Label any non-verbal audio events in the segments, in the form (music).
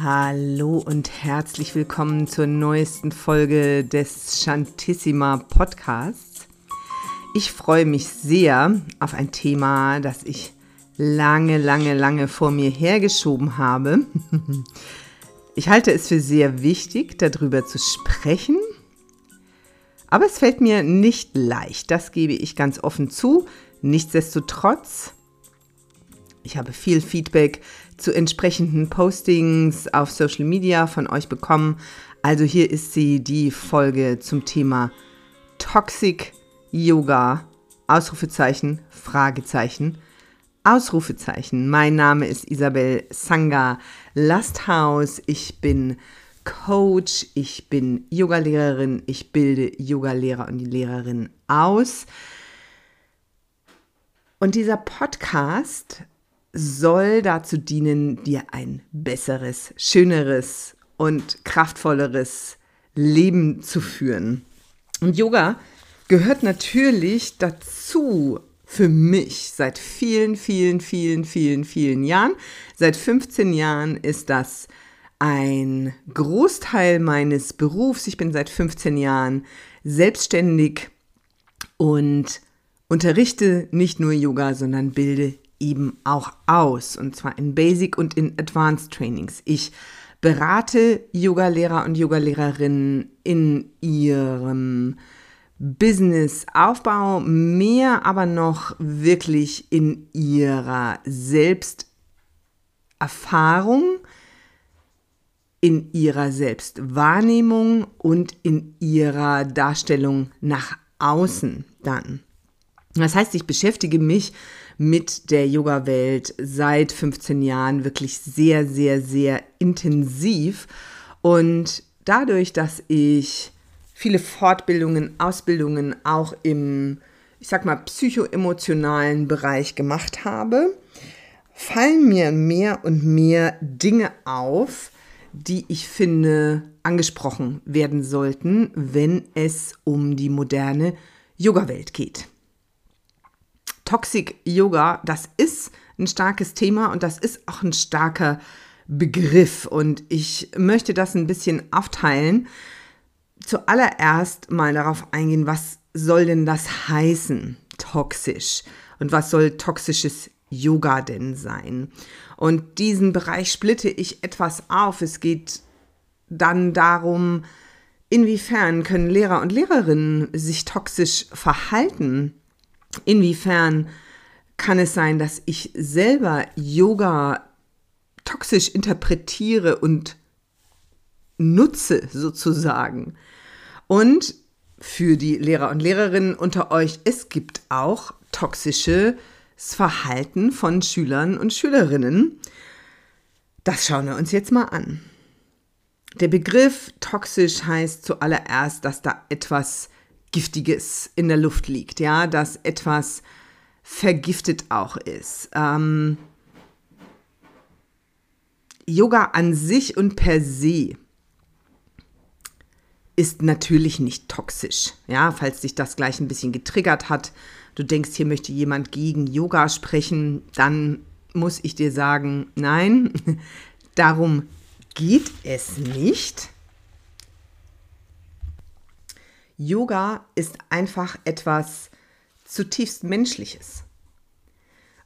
Hallo und herzlich willkommen zur neuesten Folge des Shantissima Podcasts. Ich freue mich sehr auf ein Thema, das ich lange, lange, lange vor mir hergeschoben habe. (laughs) Ich halte es für sehr wichtig, darüber zu sprechen. Aber es fällt mir nicht leicht, das gebe ich ganz offen zu. Nichtsdestotrotz, ich habe viel Feedback zu entsprechenden Postings auf Social Media von euch bekommen. Also hier ist sie, die Folge zum Thema Toxic Yoga. Ausrufezeichen, Fragezeichen, Ausrufezeichen. Mein Name ist Isabel Sanga Lasthaus. Ich bin Coach, ich bin Yogalehrerin, ich bilde Yogalehrer und Lehrerinnen aus. Und dieser Podcast soll dazu dienen, dir ein besseres, schöneres und kraftvolleres Leben zu führen. Und Yoga gehört natürlich dazu für mich seit vielen, vielen, vielen, vielen, vielen Jahren. Seit 15 Jahren ist das ein Großteil meines Berufs. Ich bin seit 15 Jahren selbstständig und unterrichte nicht nur Yoga, sondern bilde eben auch aus, und zwar in Basic und in Advanced Trainings. Ich berate Yogalehrer und Yogalehrerinnen in ihrem Businessaufbau, mehr aber noch wirklich in ihrer Selbsterfahrung, in ihrer Selbstwahrnehmung und in ihrer Darstellung nach außen dann. Das heißt, ich beschäftige mich mit der Yoga-Welt seit 15 Jahren wirklich sehr, sehr, sehr intensiv. Und dadurch, dass ich viele Fortbildungen, Ausbildungen auch im, ich sag mal, psychoemotionalen Bereich gemacht habe, fallen mir mehr und mehr Dinge auf, die ich finde angesprochen werden sollten, wenn es um die moderne Yoga-Welt geht. Toxic Yoga, das ist ein starkes Thema und das ist auch ein starker Begriff. Und ich möchte das ein bisschen aufteilen. Zuallererst mal darauf eingehen, was soll denn das heißen, toxisch? Und was soll toxisches Yoga denn sein? Und diesen Bereich splitte ich etwas auf. Es geht dann darum, inwiefern können Lehrer und Lehrerinnen sich toxisch verhalten Inwiefern kann es sein, dass ich selber Yoga toxisch interpretiere und nutze sozusagen? Und für die Lehrer und Lehrerinnen unter euch, es gibt auch toxisches Verhalten von Schülern und Schülerinnen. Das schauen wir uns jetzt mal an. Der Begriff toxisch heißt zuallererst, dass da etwas Giftiges in der Luft liegt, ja, dass etwas vergiftet auch ist. Ähm, Yoga an sich und per se ist natürlich nicht toxisch. Ja, falls dich das gleich ein bisschen getriggert hat, du denkst, hier möchte jemand gegen Yoga sprechen, dann muss ich dir sagen, nein, (laughs) darum geht es nicht. Yoga ist einfach etwas zutiefst Menschliches.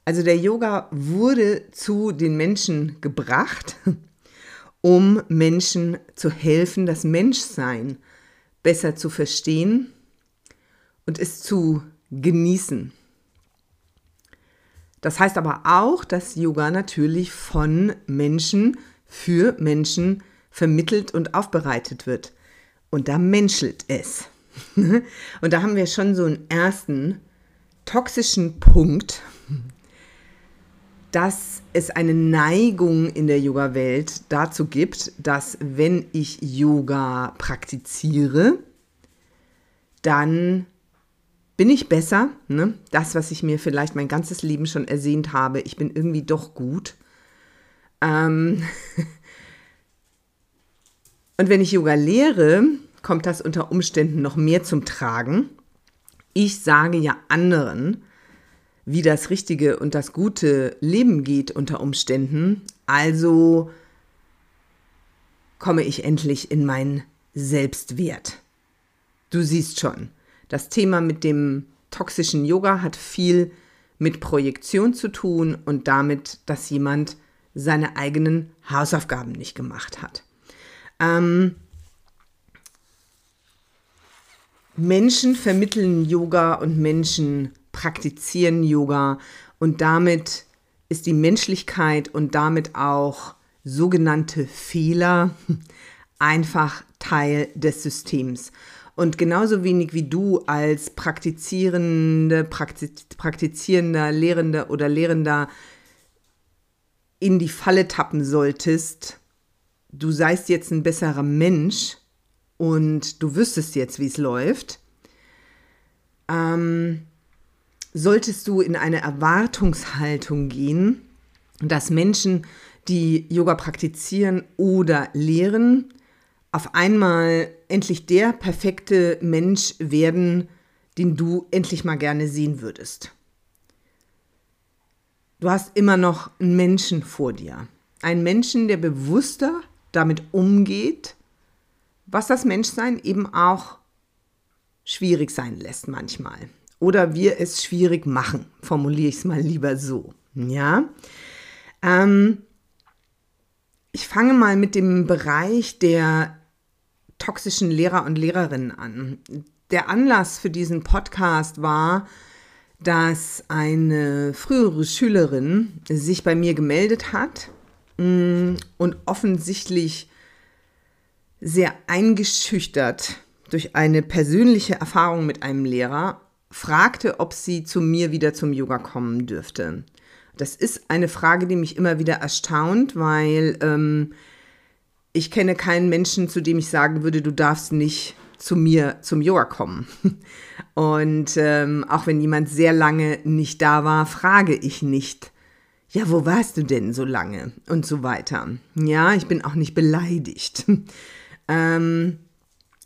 Also der Yoga wurde zu den Menschen gebracht, (laughs) um Menschen zu helfen, das Menschsein besser zu verstehen und es zu genießen. Das heißt aber auch, dass Yoga natürlich von Menschen für Menschen vermittelt und aufbereitet wird. Und da menschelt es. (laughs) Und da haben wir schon so einen ersten toxischen Punkt, dass es eine Neigung in der Yoga-Welt dazu gibt, dass wenn ich Yoga praktiziere, dann bin ich besser. Ne? Das, was ich mir vielleicht mein ganzes Leben schon ersehnt habe, ich bin irgendwie doch gut. Ähm (laughs) Und wenn ich Yoga lehre, kommt das unter Umständen noch mehr zum Tragen. Ich sage ja anderen, wie das richtige und das gute Leben geht unter Umständen. Also komme ich endlich in meinen Selbstwert. Du siehst schon, das Thema mit dem toxischen Yoga hat viel mit Projektion zu tun und damit, dass jemand seine eigenen Hausaufgaben nicht gemacht hat. Ähm, Menschen vermitteln Yoga und Menschen praktizieren Yoga und damit ist die Menschlichkeit und damit auch sogenannte Fehler (laughs) einfach Teil des Systems. Und genauso wenig wie du als praktizierende, praktizierender, Lehrender oder Lehrender in die Falle tappen solltest, du seist jetzt ein besserer Mensch und du wüsstest jetzt, wie es läuft, ähm, solltest du in eine Erwartungshaltung gehen, dass Menschen, die Yoga praktizieren oder lehren, auf einmal endlich der perfekte Mensch werden, den du endlich mal gerne sehen würdest. Du hast immer noch einen Menschen vor dir. Einen Menschen, der bewusster damit umgeht, was das Menschsein eben auch schwierig sein lässt manchmal. Oder wir es schwierig machen, formuliere ich es mal lieber so. Ja. Ähm, ich fange mal mit dem Bereich der toxischen Lehrer und Lehrerinnen an. Der Anlass für diesen Podcast war, dass eine frühere Schülerin sich bei mir gemeldet hat mm, und offensichtlich sehr eingeschüchtert durch eine persönliche Erfahrung mit einem Lehrer fragte, ob sie zu mir wieder zum Yoga kommen dürfte. Das ist eine Frage, die mich immer wieder erstaunt, weil ähm, ich kenne keinen Menschen, zu dem ich sagen würde, du darfst nicht zu mir zum Yoga kommen. (laughs) Und ähm, auch wenn jemand sehr lange nicht da war, frage ich nicht, ja, wo warst du denn so lange? Und so weiter. Ja, ich bin auch nicht beleidigt. Ähm,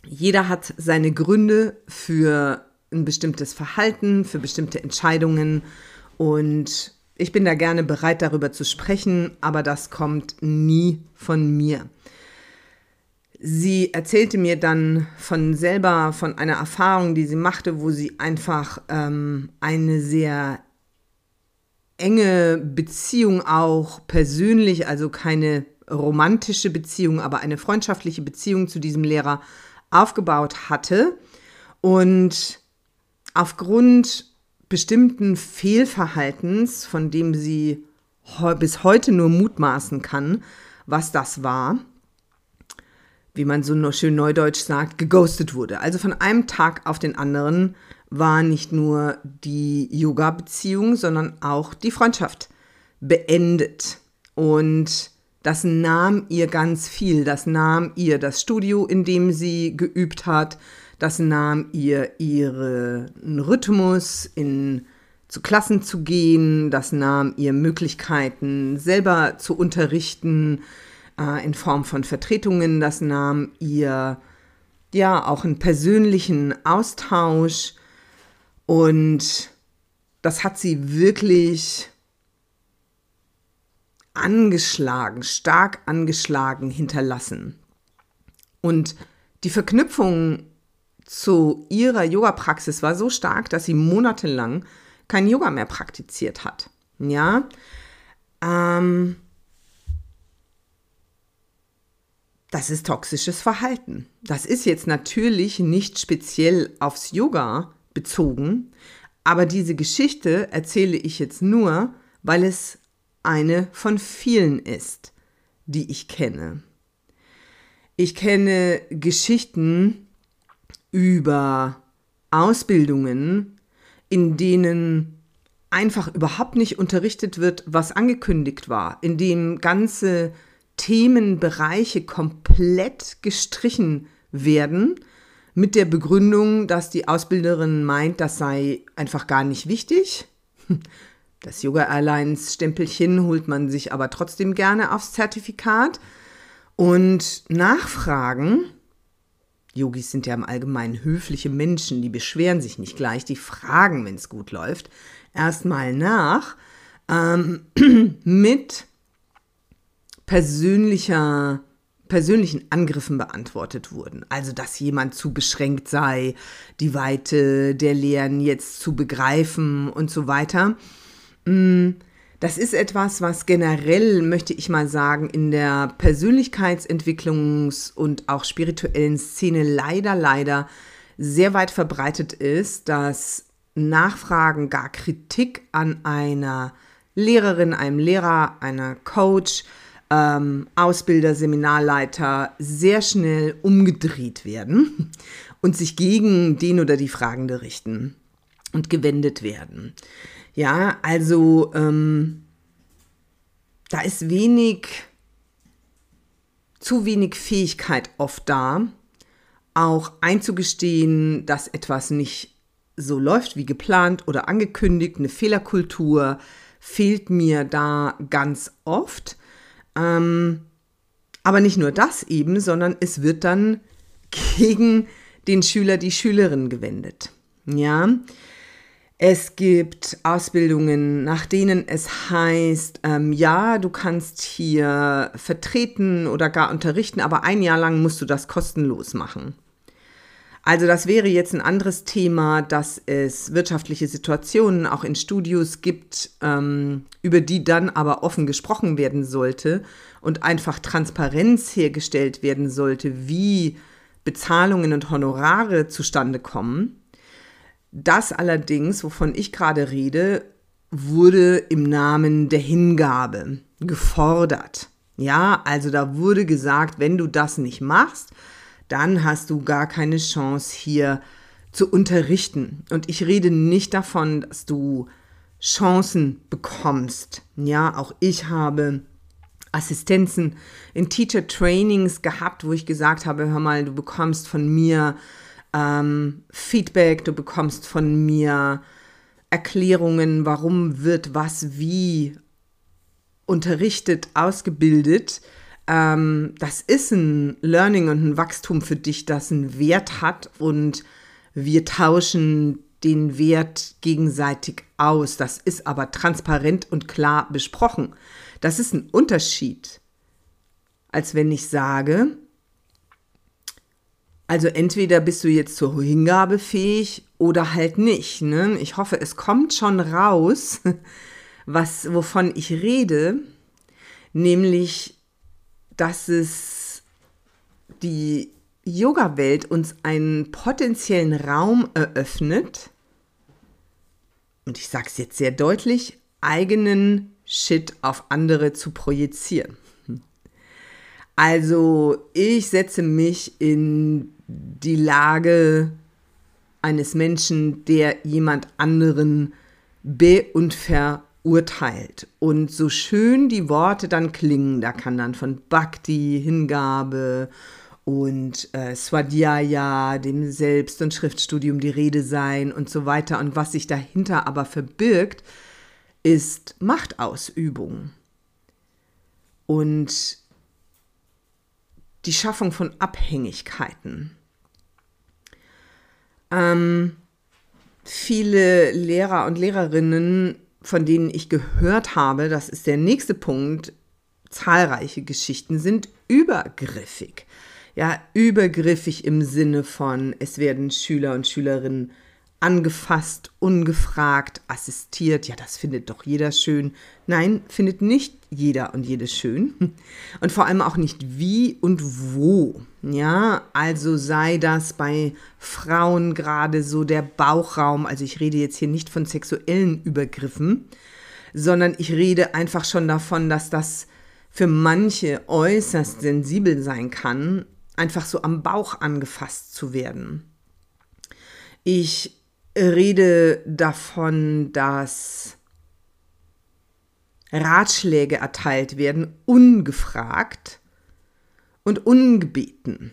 jeder hat seine Gründe für ein bestimmtes Verhalten, für bestimmte Entscheidungen und ich bin da gerne bereit, darüber zu sprechen, aber das kommt nie von mir. Sie erzählte mir dann von selber, von einer Erfahrung, die sie machte, wo sie einfach ähm, eine sehr enge Beziehung auch persönlich, also keine romantische Beziehung, aber eine freundschaftliche Beziehung zu diesem Lehrer aufgebaut hatte. Und aufgrund bestimmten Fehlverhaltens, von dem sie bis heute nur mutmaßen kann, was das war, wie man so schön neudeutsch sagt, geghostet wurde. Also von einem Tag auf den anderen war nicht nur die Yoga-Beziehung, sondern auch die Freundschaft beendet. Und das nahm ihr ganz viel. Das nahm ihr das Studio, in dem sie geübt hat. Das nahm ihr ihren Rhythmus, in, zu Klassen zu gehen. Das nahm ihr Möglichkeiten, selber zu unterrichten äh, in Form von Vertretungen. Das nahm ihr ja auch einen persönlichen Austausch und das hat sie wirklich angeschlagen, stark angeschlagen hinterlassen. Und die Verknüpfung zu ihrer Yoga-Praxis war so stark, dass sie monatelang kein Yoga mehr praktiziert hat. Ja, ähm, das ist toxisches Verhalten. Das ist jetzt natürlich nicht speziell aufs Yoga bezogen, aber diese Geschichte erzähle ich jetzt nur, weil es eine von vielen ist, die ich kenne. Ich kenne Geschichten über Ausbildungen, in denen einfach überhaupt nicht unterrichtet wird, was angekündigt war, in dem ganze Themenbereiche komplett gestrichen werden mit der Begründung, dass die Ausbilderin meint, das sei einfach gar nicht wichtig. Das Yoga Airlines Stempelchen holt man sich aber trotzdem gerne aufs Zertifikat. Und Nachfragen, Yogis sind ja im Allgemeinen höfliche Menschen, die beschweren sich nicht gleich, die fragen, wenn es gut läuft, erstmal nach ähm, (clears throat) mit persönlicher persönlichen Angriffen beantwortet wurden. Also, dass jemand zu beschränkt sei, die Weite der Lehren jetzt zu begreifen und so weiter. Mm, das ist etwas, was generell, möchte ich mal sagen, in der Persönlichkeitsentwicklungs- und auch spirituellen Szene leider, leider sehr weit verbreitet ist, dass Nachfragen, gar Kritik an einer Lehrerin, einem Lehrer, einer Coach, ähm, Ausbilder, Seminarleiter sehr schnell umgedreht werden und sich gegen den oder die Fragende richten und gewendet werden. Ja, also ähm, da ist wenig, zu wenig Fähigkeit oft da, auch einzugestehen, dass etwas nicht so läuft wie geplant oder angekündigt. Eine Fehlerkultur fehlt mir da ganz oft. Ähm, aber nicht nur das eben, sondern es wird dann (laughs) gegen den Schüler, die Schülerin gewendet. Ja, es gibt Ausbildungen, nach denen es heißt, ähm, ja, du kannst hier vertreten oder gar unterrichten, aber ein Jahr lang musst du das kostenlos machen. Also das wäre jetzt ein anderes Thema, dass es wirtschaftliche Situationen auch in Studios gibt, ähm, über die dann aber offen gesprochen werden sollte und einfach Transparenz hergestellt werden sollte, wie Bezahlungen und Honorare zustande kommen. Das allerdings, wovon ich gerade rede, wurde im Namen der Hingabe gefordert. Ja, also da wurde gesagt, wenn du das nicht machst, dann hast du gar keine Chance hier zu unterrichten. Und ich rede nicht davon, dass du Chancen bekommst. Ja, auch ich habe Assistenzen in Teacher Trainings gehabt, wo ich gesagt habe, hör mal, du bekommst von mir ähm, Feedback, du bekommst von mir Erklärungen, warum wird was wie unterrichtet, ausgebildet ähm, das ist ein Learning und ein Wachstum für dich, das einen Wert hat und wir tauschen den Wert gegenseitig aus. Das ist aber transparent und klar besprochen. Das ist ein Unterschied, als wenn ich sage, also entweder bist du jetzt zur Hingabe fähig oder halt nicht. Ne? Ich hoffe, es kommt schon raus, (laughs) was, wovon ich rede, nämlich dass es die Yoga-Welt uns einen potenziellen Raum eröffnet, und ich sage es jetzt sehr deutlich, eigenen Shit auf andere zu projizieren. Also ich setze mich in die Lage eines Menschen, der jemand anderen be- und ver urteilt. Und so schön die Worte dann klingen, da kann dann von Bhakti, Hingabe und äh, Swadhyaya, dem Selbst- und Schriftstudium die Rede sein und so weiter. Und was sich dahinter aber verbirgt, ist Machtausübung und die Schaffung von Abhängigkeiten. Ähm, viele Lehrer und Lehrerinnen von denen ich gehört habe, das ist der nächste Punkt, zahlreiche Geschichten sind übergriffig. Ja, übergriffig im Sinne von, es werden Schüler und Schülerinnen angefasst, ungefragt, assistiert. Ja, das findet doch jeder schön. Nein, findet nicht jeder und jede schön. (laughs) Und vor allem auch nicht wie und wo. Ja, also sei das bei Frauen gerade so der Bauchraum. Also ich rede jetzt hier nicht von sexuellen Übergriffen, sondern ich rede einfach schon davon, dass das für manche äußerst sensibel sein kann, einfach so am Bauch angefasst zu werden. Ich rede davon, dass Ratschläge erteilt werden, ungefragt und ungebeten.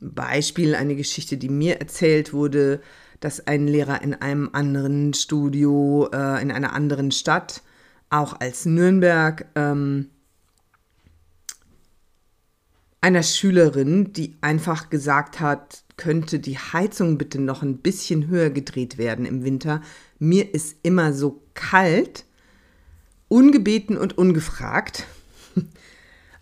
Beispiel eine Geschichte, die mir erzählt wurde, dass ein Lehrer in einem anderen Studio, äh, in einer anderen Stadt, auch als Nürnberg, ähm, einer Schülerin, die einfach gesagt hat, könnte die Heizung bitte noch ein bisschen höher gedreht werden im Winter. Mir ist immer so kalt, ungebeten und ungefragt. (laughs)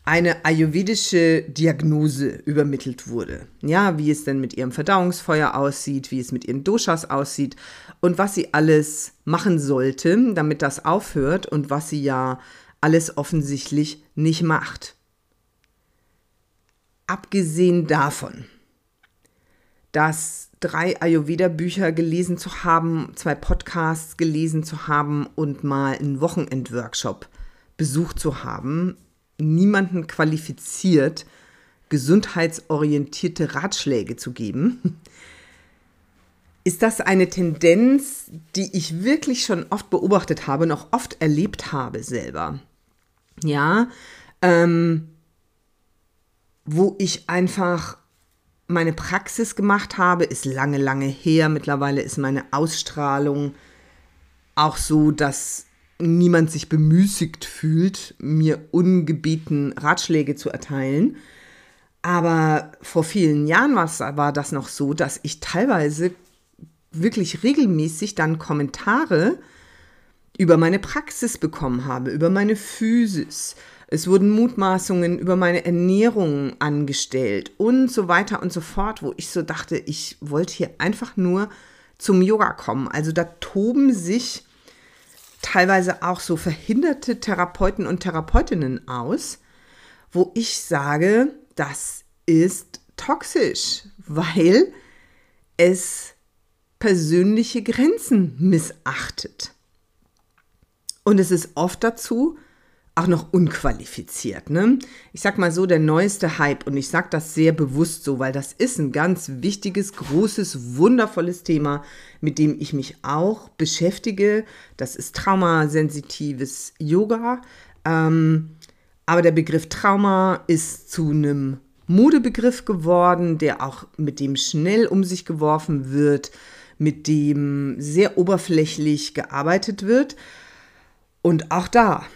eine ayurvedische Diagnose übermittelt wurde. Ja, wie es denn mit ihrem Verdauungsfeuer aussieht, wie es mit ihren Doshas aussieht und was sie alles machen sollte, damit das aufhört und was sie ja alles offensichtlich nicht macht. Abgesehen davon, dass drei Ayurveda-Bücher gelesen zu haben, zwei Podcasts gelesen zu haben und mal einen Wochenendworkshop besucht zu haben, niemanden qualifiziert, gesundheitsorientierte Ratschläge zu geben, ist das eine Tendenz, die ich wirklich schon oft beobachtet habe, noch oft erlebt habe selber. Ja, ähm, wo ich einfach meine Praxis gemacht habe, ist lange, lange her. Mittlerweile ist meine Ausstrahlung auch so, dass niemand sich bemüßigt fühlt, mir ungebeten Ratschläge zu erteilen. Aber vor vielen Jahren war das noch so, dass ich teilweise wirklich regelmäßig dann Kommentare über meine Praxis bekommen habe, über meine Physis. Es wurden Mutmaßungen über meine Ernährung angestellt und so weiter und so fort, wo ich so dachte, ich wollte hier einfach nur zum Yoga kommen. Also da toben sich teilweise auch so verhinderte Therapeuten und Therapeutinnen aus, wo ich sage, das ist toxisch, weil es persönliche Grenzen missachtet. Und es ist oft dazu auch noch unqualifiziert. Ne? Ich sag mal so, der neueste Hype, und ich sag das sehr bewusst so, weil das ist ein ganz wichtiges, großes, wundervolles Thema, mit dem ich mich auch beschäftige. Das ist traumasensitives Yoga. Ähm, aber der Begriff Trauma ist zu einem Modebegriff geworden, der auch mit dem schnell um sich geworfen wird, mit dem sehr oberflächlich gearbeitet wird. Und auch da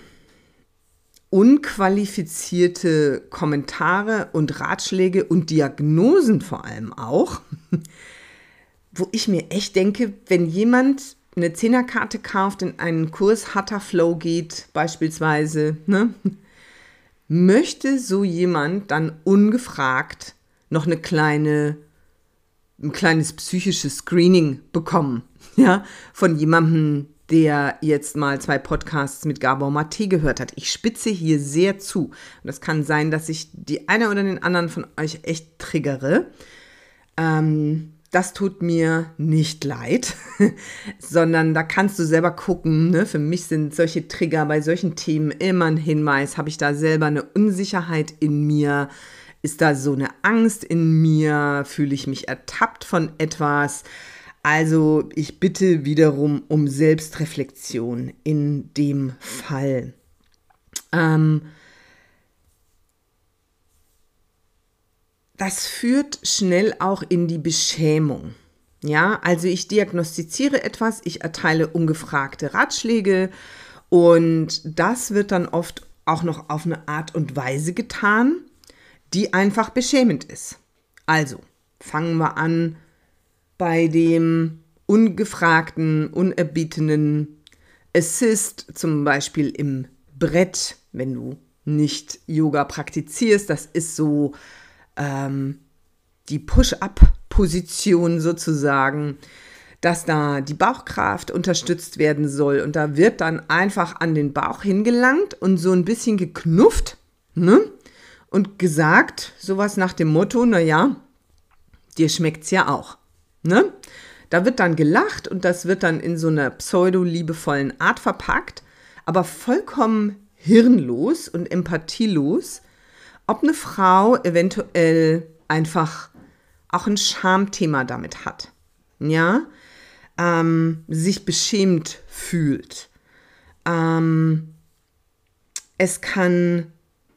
unqualifizierte Kommentare und Ratschläge und Diagnosen vor allem auch, (laughs) wo ich mir echt denke, wenn jemand eine Zehnerkarte kauft, in einen Kurs Hatha Flow geht beispielsweise, ne, möchte so jemand dann ungefragt noch eine kleine, ein kleines psychisches Screening bekommen, (laughs) ja, von jemandem, der jetzt mal zwei Podcasts mit Gabor Mate gehört hat. Ich spitze hier sehr zu. Und es kann sein, dass ich die eine oder den anderen von euch echt triggere. Ähm, das tut mir nicht leid, (laughs) sondern da kannst du selber gucken. Ne? Für mich sind solche Trigger bei solchen Themen immer ein Hinweis. Habe ich da selber eine Unsicherheit in mir? Ist da so eine Angst in mir? Fühle ich mich ertappt von etwas? Also ich bitte wiederum um Selbstreflexion in dem Fall. Ähm, das führt schnell auch in die Beschämung. Ja, also ich diagnostiziere etwas, ich erteile ungefragte Ratschläge und das wird dann oft auch noch auf eine Art und Weise getan, die einfach beschämend ist. Also fangen wir an bei dem ungefragten, unerbietenen Assist, zum Beispiel im Brett, wenn du nicht Yoga praktizierst. Das ist so ähm, die Push-up-Position sozusagen, dass da die Bauchkraft unterstützt werden soll. Und da wird dann einfach an den Bauch hingelangt und so ein bisschen geknufft ne? und gesagt, sowas nach dem Motto, naja, dir schmeckt's ja auch. Ne? Da wird dann gelacht und das wird dann in so einer pseudo-liebevollen Art verpackt, aber vollkommen hirnlos und empathielos, ob eine Frau eventuell einfach auch ein Schamthema damit hat. Ja, ähm, sich beschämt fühlt. Ähm, es kann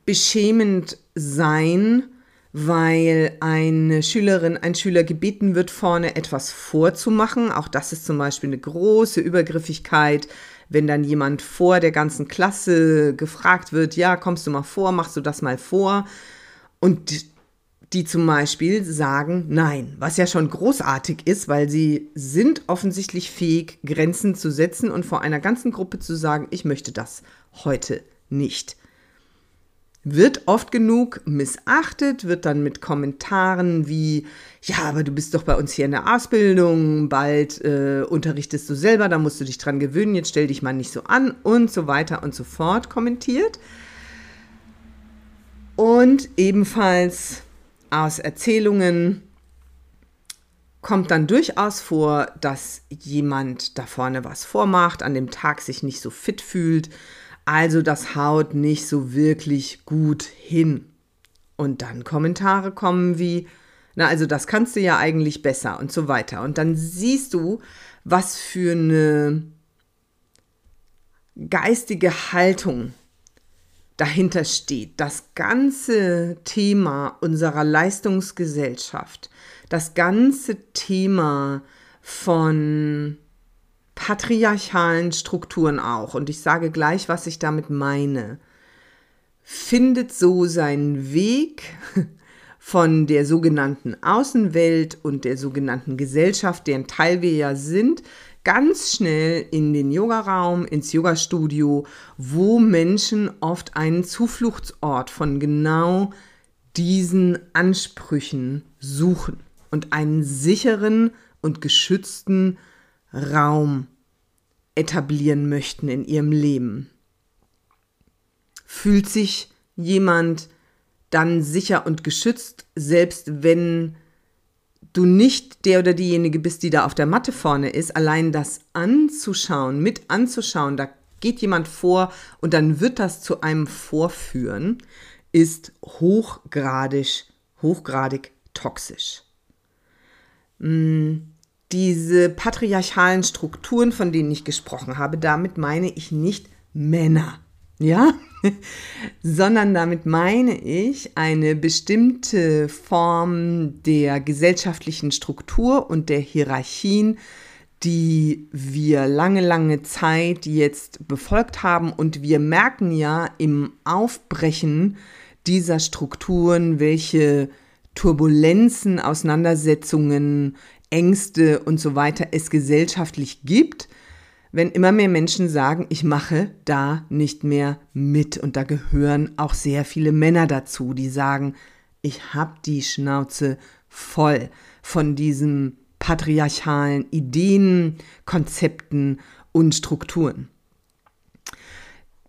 beschämend sein, weil eine Schülerin, ein Schüler gebeten wird, vorne etwas vorzumachen. Auch das ist zum Beispiel eine große Übergriffigkeit, wenn dann jemand vor der ganzen Klasse gefragt wird, ja, kommst du mal vor, machst du das mal vor? Und die zum Beispiel sagen nein, was ja schon großartig ist, weil sie sind offensichtlich fähig, Grenzen zu setzen und vor einer ganzen Gruppe zu sagen, ich möchte das heute nicht. Wird oft genug missachtet, wird dann mit Kommentaren wie, ja, aber du bist doch bei uns hier in der Ausbildung, bald äh, unterrichtest du selber, da musst du dich dran gewöhnen, jetzt stell dich mal nicht so an und so weiter und so fort kommentiert. Und ebenfalls aus Erzählungen kommt dann durchaus vor, dass jemand da vorne was vormacht, an dem Tag sich nicht so fit fühlt, also das haut nicht so wirklich gut hin. Und dann Kommentare kommen wie, na also das kannst du ja eigentlich besser und so weiter. Und dann siehst du, was für eine geistige Haltung dahinter steht. Das ganze Thema unserer Leistungsgesellschaft, das ganze Thema von patriarchalen Strukturen auch, und ich sage gleich, was ich damit meine, findet so seinen Weg (laughs) von der sogenannten Außenwelt und der sogenannten Gesellschaft, deren Teil wir ja sind, ganz schnell in den Yogaraum, ins Yogastudio, wo Menschen oft einen Zufluchtsort von genau diesen Ansprüchen suchen und einen sicheren und geschützten Raum etablieren möchten in ihrem Leben. Fühlt sich jemand dann sicher und geschützt, selbst wenn du nicht der oder diejenige bist, die da auf der Matte vorne ist, allein das anzuschauen, mit anzuschauen, da geht jemand vor und dann wird das zu einem vorführen, ist hochgradig, hochgradig toxisch. Hm diese patriarchalen Strukturen, von denen ich gesprochen habe, damit meine ich nicht Männer, ja, (laughs) sondern damit meine ich eine bestimmte Form der gesellschaftlichen Struktur und der Hierarchien, die wir lange, lange Zeit jetzt befolgt haben. Und wir merken ja im Aufbrechen dieser Strukturen, welche Turbulenzen, Auseinandersetzungen, Ängste und so weiter es gesellschaftlich gibt, wenn immer mehr Menschen sagen, ich mache da nicht mehr mit. Und da gehören auch sehr viele Männer dazu, die sagen, ich habe die Schnauze voll von diesen patriarchalen Ideen, Konzepten und Strukturen.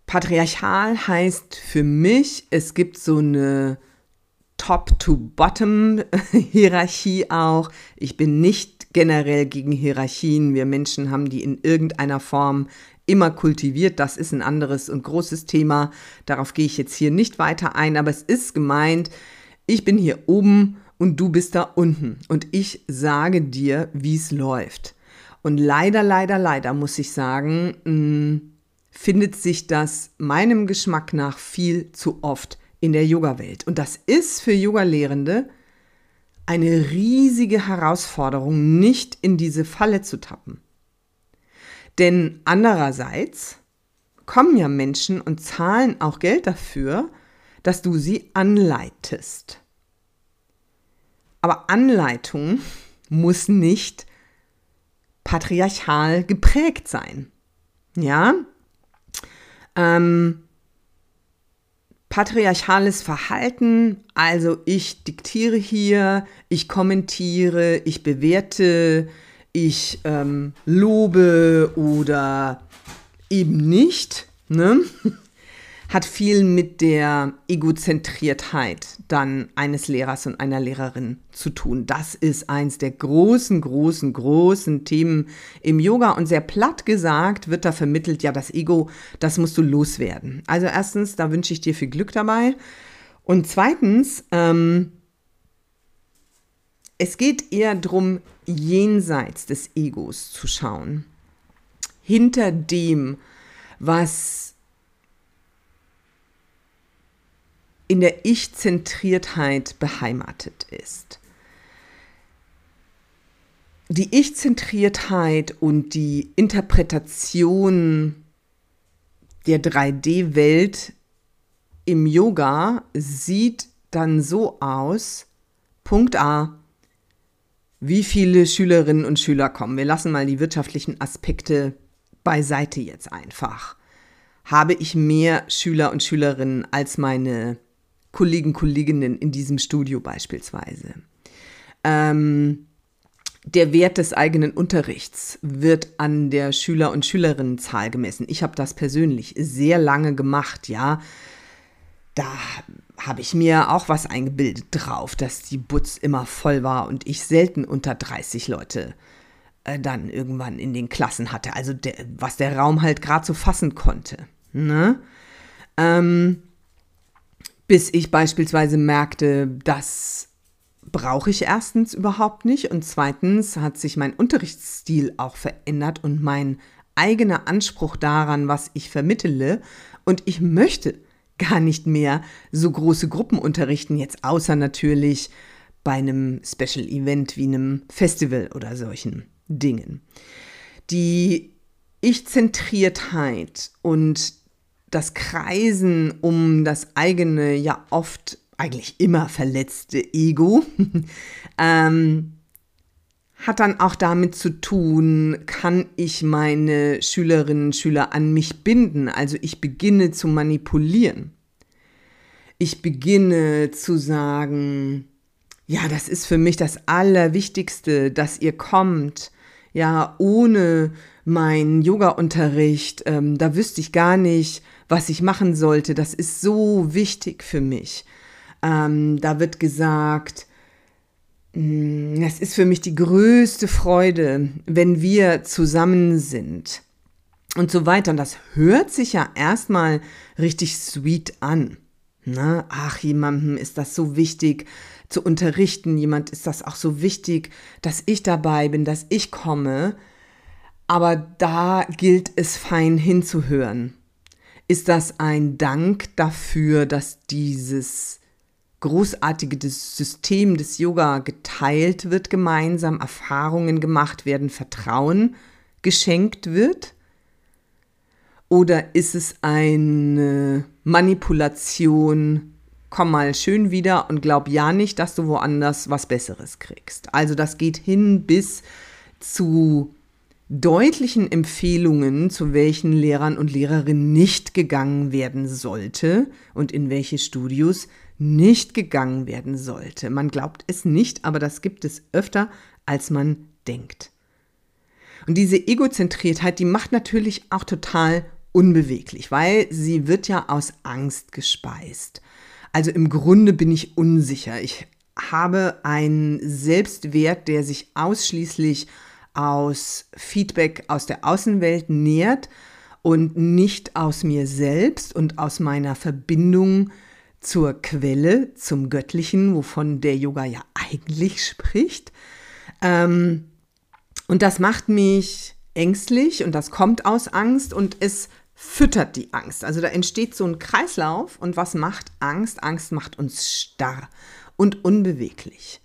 Patriarchal heißt für mich, es gibt so eine Top-to-Bottom-Hierarchie (laughs) auch. Ich bin nicht generell gegen Hierarchien. Wir Menschen haben die in irgendeiner Form immer kultiviert. Das ist ein anderes und großes Thema. Darauf gehe ich jetzt hier nicht weiter ein, aber es ist gemeint, ich bin hier oben und du bist da unten und ich sage dir, wie es läuft. Und leider, leider, leider muss ich sagen, mh, mm, findet sich das meinem Geschmack nach viel zu oft in der Yoga-Welt. Und das ist für Yogalehrende eine riesige Herausforderung, nicht in diese Falle zu tappen. Denn andererseits kommen ja Menschen und zahlen auch Geld dafür, dass du sie anleitest. Aber Anleitung muss nicht patriarchal geprägt sein. Ja? Ähm, patriarchales Verhalten, also ich diktiere hier, ich kommentiere, ich bewerte, ich ähm, lobe oder eben nicht, ne? (laughs) hat viel mit der Egozentriertheit dann eines Lehrers und einer Lehrerin zu tun. Das ist eins der großen, großen, großen Themen im Yoga und sehr platt gesagt wird da vermittelt, ja, das Ego, das musst du loswerden. Also erstens, da wünsche ich dir viel Glück dabei. Und zweitens, ähm, es geht eher darum, jenseits des Egos zu schauen. Hinter dem, was in der Ich-Zentriertheit beheimatet ist. Die Ich-Zentriertheit und die Interpretation der 3D-Welt im Yoga sieht dann so aus, Punkt A, wie viele Schülerinnen und Schüler kommen. Wir lassen mal die wirtschaftlichen Aspekte beiseite jetzt einfach. Habe ich mehr Schüler und Schülerinnen als meine Kollegen, Kolleginnen in diesem Studio beispielsweise. Ähm, der Wert des eigenen Unterrichts wird an der Schüler- und Schülerinnenzahl gemessen. Ich habe das persönlich sehr lange gemacht, ja. Da habe ich mir auch was eingebildet drauf, dass die Butz immer voll war und ich selten unter 30 Leute äh, dann irgendwann in den Klassen hatte. Also der, was der Raum halt gerade so fassen konnte. Ne? Ähm, bis ich beispielsweise merkte, das brauche ich erstens überhaupt nicht und zweitens hat sich mein Unterrichtsstil auch verändert und mein eigener Anspruch daran, was ich vermittele und ich möchte gar nicht mehr so große Gruppen unterrichten, jetzt außer natürlich bei einem Special Event wie einem Festival oder solchen Dingen. Die Ich-Zentriertheit und das Kreisen um das eigene, ja oft eigentlich immer verletzte Ego (laughs) ähm, hat dann auch damit zu tun, kann ich meine Schülerinnen und Schüler an mich binden? Also ich beginne zu manipulieren. Ich beginne zu sagen, ja, das ist für mich das Allerwichtigste, dass ihr kommt. Ja, ohne meinen Yoga-Unterricht, ähm, da wüsste ich gar nicht, was ich machen sollte. Das ist so wichtig für mich. Ähm, da wird gesagt, Mm, es ist für mich die größte Freude, wenn wir zusammen sind. Und so weiter. Und das hört sich ja erstmal richtig sweet an. Ne? ach, jemandem ist das so wichtig zu unterrichten, jemand ist das auch so wichtig, dass ich dabei bin, dass ich komme. Aber da gilt es fein hinzuhören. Ist das ein Dank dafür, dass dieses großartige System des Yoga geteilt wird gemeinsam, Erfahrungen gemacht werden, Vertrauen geschenkt wird? Oder ist es eine Manipulation, komm mal schön wieder und glaub ja nicht, dass du woanders was Besseres kriegst? Also das geht hin bis zu deutlichen Empfehlungen, zu welchen Lehrern und Lehrerinnen nicht gegangen werden sollte und in welche Studios nicht gegangen werden sollte. Man glaubt es nicht, aber das gibt es öfter, als man denkt. Und diese Egozentriertheit, die macht natürlich auch total unbeweglich, weil sie wird ja aus Angst gespeist. Also im Grunde bin ich unsicher. Ich habe einen Selbstwert, der sich ausschließlich aus Feedback aus der Außenwelt nährt und nicht aus mir selbst und aus meiner Verbindung zur Quelle, zum Göttlichen, wovon der Yoga ja (laughs) eigentlich spricht. Ähm, und das macht mich ängstlich und das kommt aus Angst und es füttert die Angst. Also da entsteht so ein Kreislauf und was macht Angst? Angst macht uns starr und unbeweglich.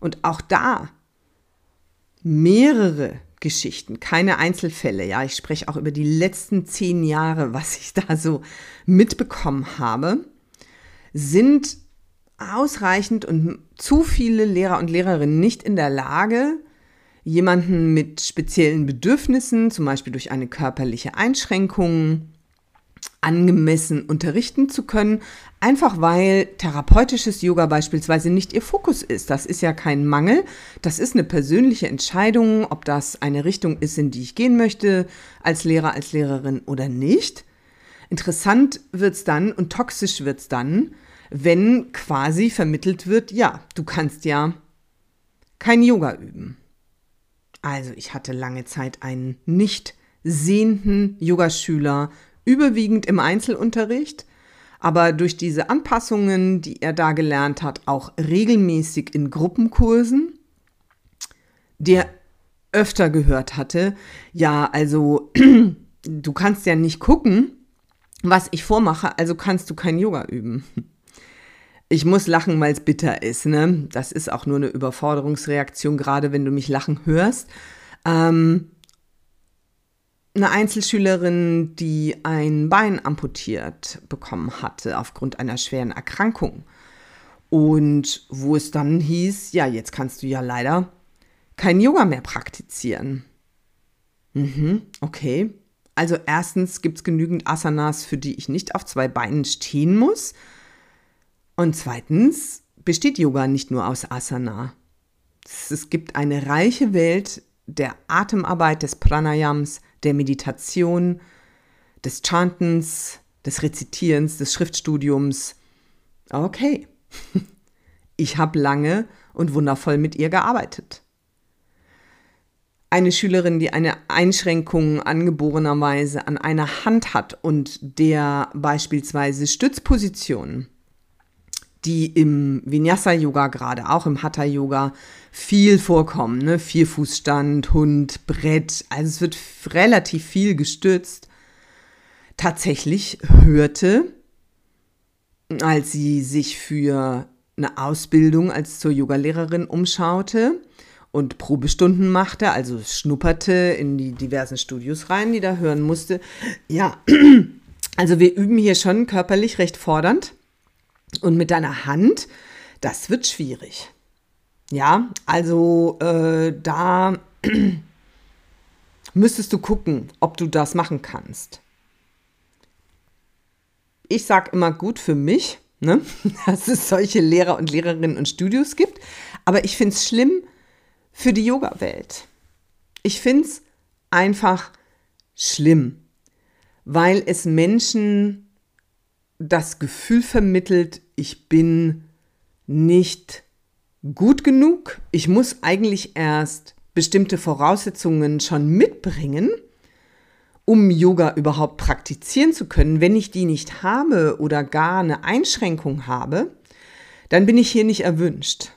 Und auch da mehrere Geschichten, keine Einzelfälle. Ja, ich spreche auch über die letzten zehn Jahre, was ich da so mitbekommen habe sind ausreichend und zu viele Lehrer und Lehrerinnen nicht in der Lage, jemanden mit speziellen Bedürfnissen, zum Beispiel durch eine körperliche Einschränkung, angemessen unterrichten zu können, einfach weil therapeutisches Yoga beispielsweise nicht ihr Fokus ist. Das ist ja kein Mangel, das ist eine persönliche Entscheidung, ob das eine Richtung ist, in die ich gehen möchte, als Lehrer, als Lehrerin oder nicht. Interessant wird es dann und toxisch wird es dann, wenn quasi vermittelt wird, ja, du kannst ja kein Yoga üben. Also ich hatte lange Zeit einen nicht sehenden Yogaschüler, überwiegend im Einzelunterricht, aber durch diese Anpassungen, die er da gelernt hat, auch regelmäßig in Gruppenkursen, der öfter gehört hatte, ja, also (clears throat) du kannst ja nicht gucken, was ich vormache, also kannst du kein Yoga üben. Ich muss lachen, weil es bitter ist. Ne? Das ist auch nur eine Überforderungsreaktion, gerade wenn du mich lachen hörst. Ähm, eine Einzelschülerin, die ein Bein amputiert bekommen hatte aufgrund einer schweren Erkrankung. Und wo es dann hieß, ja, jetzt kannst du ja leider kein Yoga mehr praktizieren. Mhm, okay. Also erstens gibt es genügend Asanas, für die ich nicht auf zwei Beinen stehen muss. Und zweitens besteht Yoga nicht nur aus Asana. Es gibt eine reiche Welt der Atemarbeit, des Pranayams, der Meditation, des Chantens, des Rezitierens, des Schriftstudiums. Okay, (laughs) ich habe lange und wundervoll mit ihr gearbeitet. Eine Schülerin, die eine Einschränkung angeborenerweise an einer Hand hat und der beispielsweise Stützpositionen, die im Vinyasa-Yoga, gerade auch im Hatha-Yoga, viel vorkommen. Ne? Vierfußstand, Hund, Brett, also es wird relativ viel gestützt. Tatsächlich hörte, als sie sich für eine Ausbildung als zur Yogalehrerin umschaute und Probestunden machte, also schnupperte in die diversen Studios rein, die da hören musste. Ja, (clears throat) also wir üben hier schon körperlich recht fordernd und mit deiner Hand, das wird schwierig. Ja, also äh, da (clears throat) müsstest du gucken, ob du das machen kannst. Ich sage immer gut für mich, ne? (laughs) dass es solche Lehrer und Lehrerinnen und Studios gibt, aber ich finde es schlimm für die Yoga-Welt. Ich finde es einfach schlimm, weil es Menschen das Gefühl vermittelt, ich bin nicht gut genug. Ich muss eigentlich erst bestimmte Voraussetzungen schon mitbringen, um Yoga überhaupt praktizieren zu können. Wenn ich die nicht habe oder gar eine Einschränkung habe, dann bin ich hier nicht erwünscht.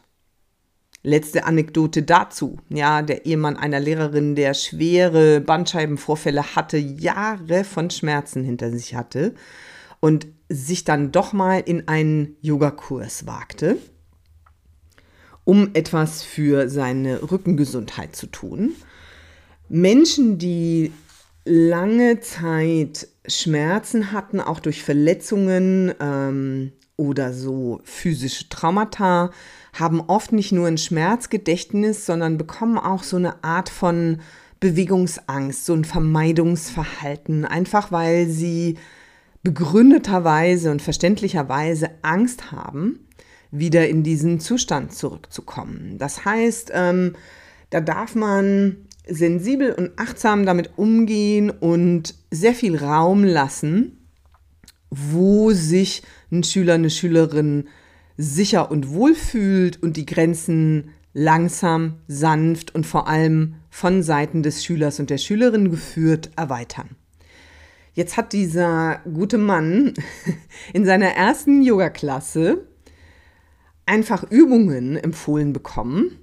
Letzte Anekdote dazu. Ja, der Ehemann einer Lehrerin, der schwere Bandscheibenvorfälle hatte, Jahre von Schmerzen hinter sich hatte und sich dann doch mal in einen Yogakurs wagte um etwas für seine Rückengesundheit zu tun. Menschen, die lange Zeit Schmerzen hatten, auch durch Verletzungen ähm, oder so physische Traumata, haben oft nicht nur ein Schmerzgedächtnis, sondern bekommen auch so eine Art von Bewegungsangst, so ein Vermeidungsverhalten, einfach weil sie begründeterweise und verständlicherweise Angst haben, wieder in diesen Zustand zurückzukommen. Das heißt, ähm, da darf man sensibel und achtsam damit umgehen und sehr viel Raum lassen, wo sich ein Schüler, eine Schülerin sicher und wohl fühlt und die Grenzen langsam, sanft und vor allem von Seiten des Schülers und der Schülerin geführt erweitern. Jetzt hat dieser gute Mann (laughs) in seiner ersten Yoga-Klasse einfach Übungen empfohlen bekommen,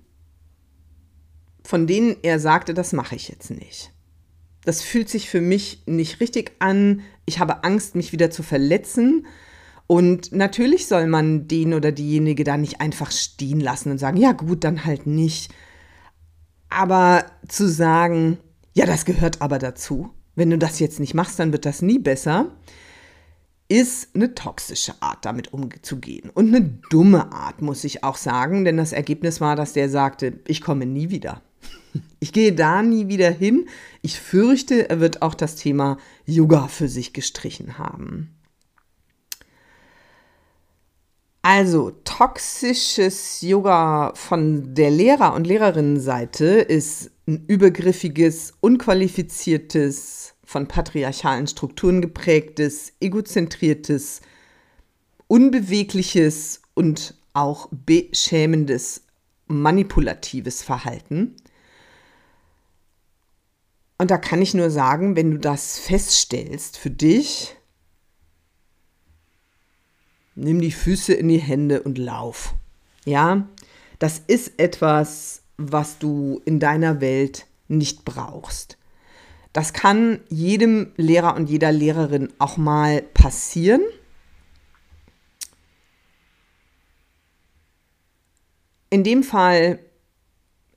von denen er sagte, das mache ich jetzt nicht. Das fühlt sich für mich nicht richtig an. Ich habe Angst, mich wieder zu verletzen. Und natürlich soll man den oder diejenige da nicht einfach stehen lassen und sagen, ja gut, dann halt nicht. Aber zu sagen, ja, das gehört aber dazu. Wenn du das jetzt nicht machst, dann wird das nie besser ist eine toxische Art, damit umzugehen. Und eine dumme Art, muss ich auch sagen, denn das Ergebnis war, dass der sagte, ich komme nie wieder. (laughs) Ich gehe da nie wieder hin. Ich fürchte, er wird auch das Thema Yoga für sich gestrichen haben. Also, toxisches Yoga von der Lehrer- und Lehrerinnenseite ist ein übergriffiges, unqualifiziertes, von patriarchalen Strukturen geprägtes, egozentriertes, unbewegliches und auch beschämendes, manipulatives Verhalten. Und da kann ich nur sagen, wenn du das feststellst für dich, nimm die Füße in die Hände und lauf. Ja, das ist etwas, was du in deiner Welt nicht brauchst. Das kann jedem Lehrer und jeder Lehrerin auch mal passieren. In dem Fall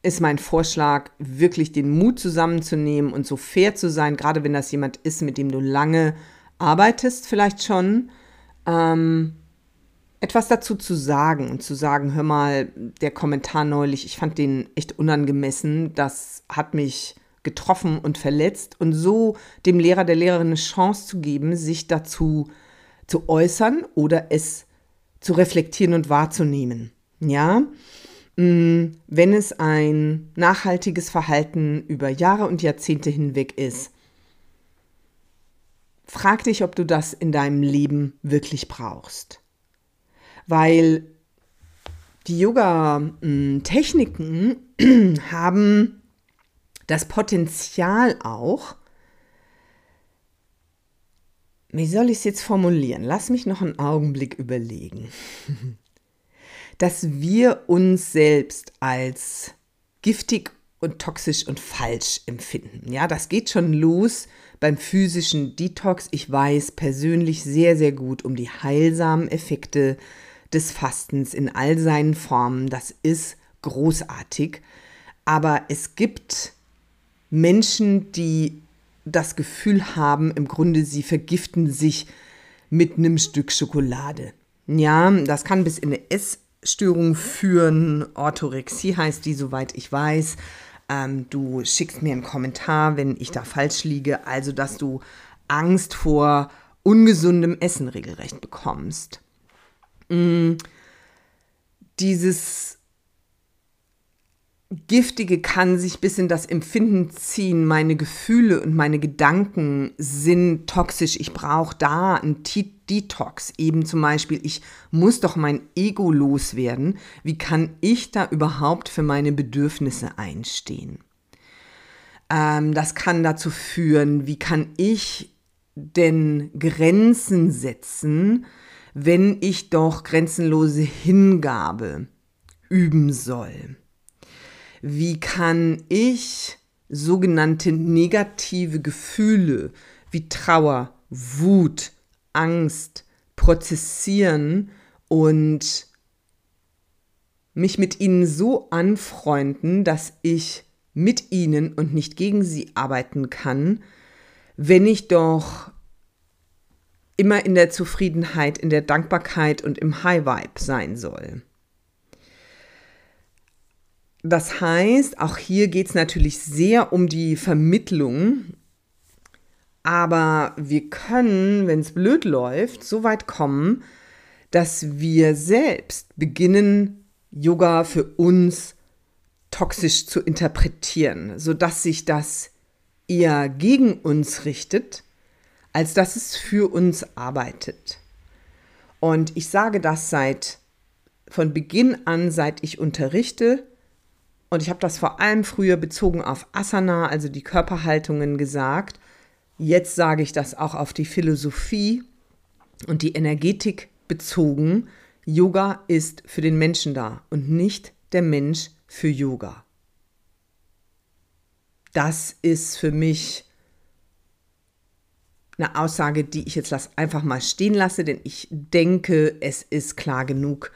ist mein Vorschlag, wirklich den Mut zusammenzunehmen und so fair zu sein, gerade wenn das jemand ist, mit dem du lange arbeitest, vielleicht schon, ähm, etwas dazu zu sagen und zu sagen, hör mal, der Kommentar neulich, ich fand den echt unangemessen, das hat mich getroffen und verletzt und so dem Lehrer, der Lehrerin eine Chance zu geben, sich dazu zu äußern oder es zu reflektieren und wahrzunehmen. Ja, mm, wenn es ein nachhaltiges Verhalten über Jahre und Jahrzehnte hinweg ist, frag dich, ob du das in deinem Leben wirklich brauchst. Weil die Yoga-Techniken (clears throat) haben das Potenzial auch, wie soll ich es jetzt formulieren? Lass mich noch einen Augenblick überlegen. (laughs) Dass wir uns selbst als giftig und toxisch und falsch empfinden. Ja, das geht schon los beim physischen Detox. Ich weiß persönlich sehr, sehr gut um die heilsamen Effekte des Fastens in all seinen Formen. Das ist großartig. Aber es gibt Menschen, die das Gefühl haben, im Grunde, sie vergiften sich mit einem Stück Schokolade. Ja, das kann bis in eine Essstörung führen. Orthorexie heißt die, soweit ich weiß. Ähm, du schickst mir einen Kommentar, wenn ich da falsch liege. Also, dass du Angst vor ungesundem Essen regelrecht bekommst. Mm, dieses Giftige kann sich bis in das Empfinden ziehen. Meine Gefühle und meine Gedanken sind toxisch. Ich brauche da einen Detox. Eben zum Beispiel, ich muss doch mein Ego loswerden. Wie kann ich da überhaupt für meine Bedürfnisse einstehen? Ähm, das kann dazu führen, wie kann ich denn Grenzen setzen, wenn ich doch grenzenlose Hingabe üben soll? wie kann ich sogenannte negative Gefühle wie Trauer, Wut, Angst prozessieren und mich mit ihnen so anfreunden, dass ich mit ihnen und nicht gegen sie arbeiten kann, wenn ich doch immer in der Zufriedenheit, in der Dankbarkeit und im High Vibe sein soll. Das heißt, auch hier geht es natürlich sehr um die Vermittlung, aber wir können, wenn es blöd läuft, so weit kommen, dass wir selbst beginnen, Yoga für uns toxisch zu interpretieren, sodass sich das eher gegen uns richtet, als dass es für uns arbeitet. Und ich sage das seit von Beginn an, seit ich unterrichte, und ich habe das vor allem früher bezogen auf Asana, also die Körperhaltungen gesagt. Jetzt sage ich das auch auf die Philosophie und die Energetik bezogen. Yoga ist für den Menschen da und nicht der Mensch für Yoga. Das ist für mich eine Aussage, die ich jetzt einfach mal stehen lasse, denn ich denke, es ist klar genug,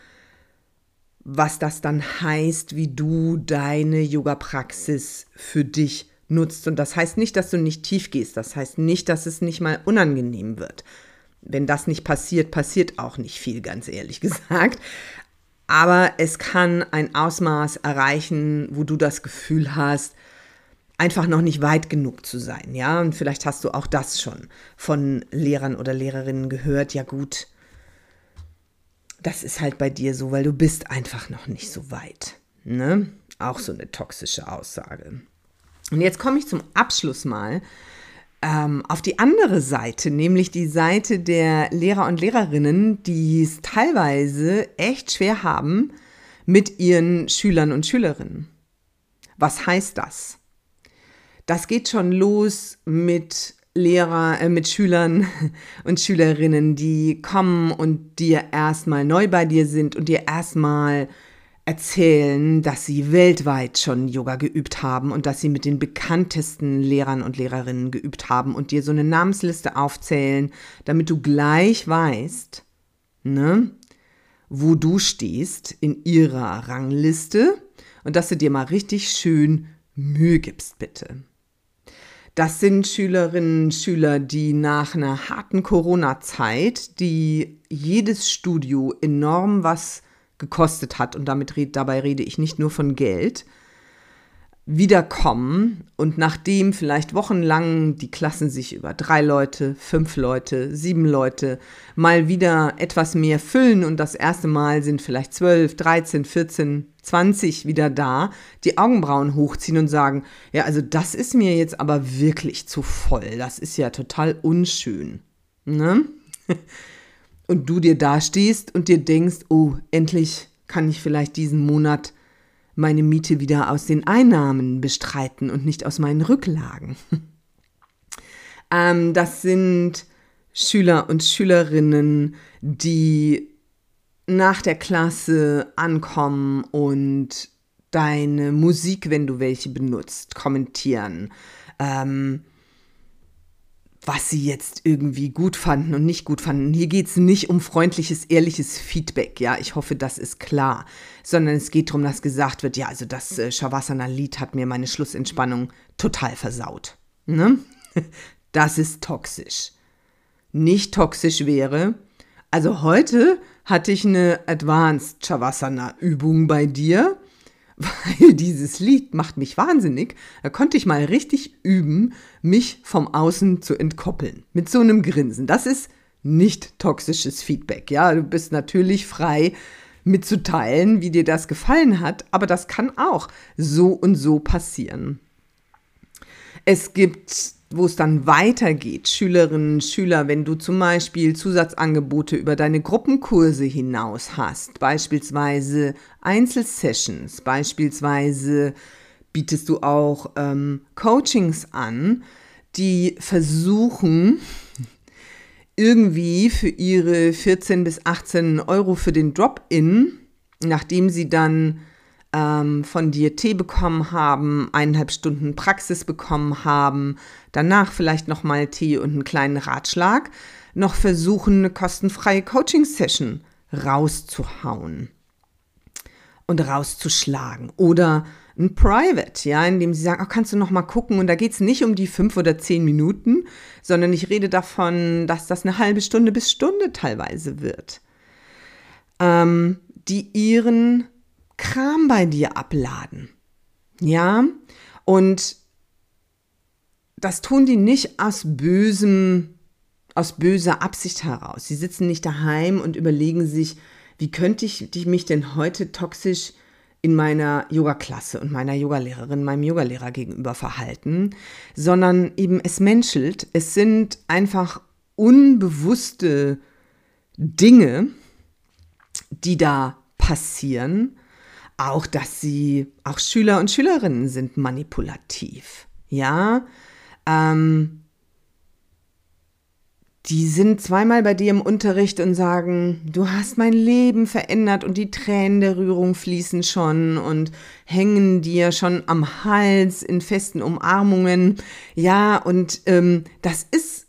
was das dann heißt, wie du deine Yoga-Praxis für dich nutzt. Und das heißt nicht, dass du nicht tief gehst. Das heißt nicht, dass es nicht mal unangenehm wird. Wenn das nicht passiert, passiert auch nicht viel, ganz ehrlich (laughs) gesagt. Aber es kann ein Ausmaß erreichen, wo du das Gefühl hast, einfach noch nicht weit genug zu sein. Ja, und vielleicht hast du auch das schon von Lehrern oder Lehrerinnen gehört. Ja, gut, das ist halt bei dir so, weil du bist einfach noch nicht so weit. Ne? Auch so eine toxische Aussage. Und jetzt komme ich zum Abschluss mal ähm, auf die andere Seite, nämlich die Seite der Lehrer und Lehrerinnen, die es teilweise echt schwer haben mit ihren Schülern und Schülerinnen. Was heißt das? Das geht schon los mit Lehrer, äh, mit Schülern (laughs) und Schülerinnen, die kommen und dir erstmal neu bei dir sind und dir erstmal erzählen, dass sie weltweit schon Yoga geübt haben und dass sie mit den bekanntesten Lehrern und Lehrerinnen geübt haben und dir so eine Namensliste aufzählen, damit du gleich weißt, ne, wo du stehst in ihrer Rangliste und dass du dir mal richtig schön Mühe gibst, bitte. Das sind Schülerinnen und Schüler, die nach einer harten Corona-Zeit, die jedes Studio enorm was gekostet hat, und damit red, dabei rede ich nicht nur von Geld, wiederkommen und nachdem vielleicht wochenlang die Klassen sich über drei Leute, fünf Leute, sieben Leute mal wieder etwas mehr füllen und das erste Mal sind vielleicht zwölf, dreizehn, vierzehn, zwanzig wieder da, die Augenbrauen hochziehen und sagen, ja, also das ist mir jetzt aber wirklich zu voll, das ist ja total unschön. Ne? (laughs) Und du dir dastehst und dir denkst, oh, endlich kann ich vielleicht diesen Monat meine Miete wieder aus den Einnahmen bestreiten und nicht aus meinen Rücklagen. (laughs) ähm, das sind Schüler und Schülerinnen, die nach der Klasse ankommen und deine Musik, wenn du welche benutzt, kommentieren. Ähm, was sie jetzt irgendwie gut fanden und nicht gut fanden. Hier geht es nicht um freundliches, ehrliches Feedback, ja, ich hoffe, das ist klar, sondern es geht darum, dass gesagt wird, ja, also das äh, Shavasana-Lied hat mir meine Schlussentspannung total versaut. Ne? (laughs) Das ist toxisch. Nicht toxisch wäre, also heute hatte ich eine Advanced Shavasana-Übung bei dir weil dieses Lied macht mich wahnsinnig. Da konnte ich mal richtig üben, mich vom Außen zu entkoppeln. Mit so einem Grinsen. Das ist nicht toxisches Feedback. Ja, du bist natürlich frei mitzuteilen, wie dir das gefallen hat, aber das kann auch so und so passieren. Es gibt wo es dann weitergeht, Schülerinnen, Schüler, wenn du zum Beispiel Zusatzangebote über deine Gruppenkurse hinaus hast, beispielsweise Einzelsessions, beispielsweise bietest du auch ähm, Coachings an, die versuchen, irgendwie für ihre 14 bis 18 Euro für den Drop-in, nachdem sie dann ähm, von dir Tee bekommen haben, eineinhalb Stunden Praxis bekommen haben, danach vielleicht nochmal Tee und einen kleinen Ratschlag, noch versuchen, eine kostenfreie Coaching-Session rauszuhauen und rauszuschlagen. Oder ein Private, ja, in dem sie sagen, ach, kannst du noch mal gucken? Und da geht es nicht um die fünf oder zehn Minuten, sondern ich rede davon, dass das eine halbe Stunde bis Stunde teilweise wird. Ähm, die ihren Kram bei dir abladen. Ja, und das tun die nicht aus bösem, aus böser Absicht heraus. Sie sitzen nicht daheim und überlegen sich, wie könnte ich mich denn heute toxisch in meiner Yoga-Klasse und meiner Yogalehrerin, meinem Yogalehrer gegenüber verhalten, sondern eben es menschelt. Es sind einfach unbewusste Dinge, die da passieren auch, dass sie, auch Schüler und Schülerinnen sind manipulativ. Ja, ähm, die sind zweimal bei dir im Unterricht und sagen, du hast mein Leben verändert und die Tränen der Rührung fließen schon und hängen dir schon am Hals in festen Umarmungen. Ja, und ähm, das ist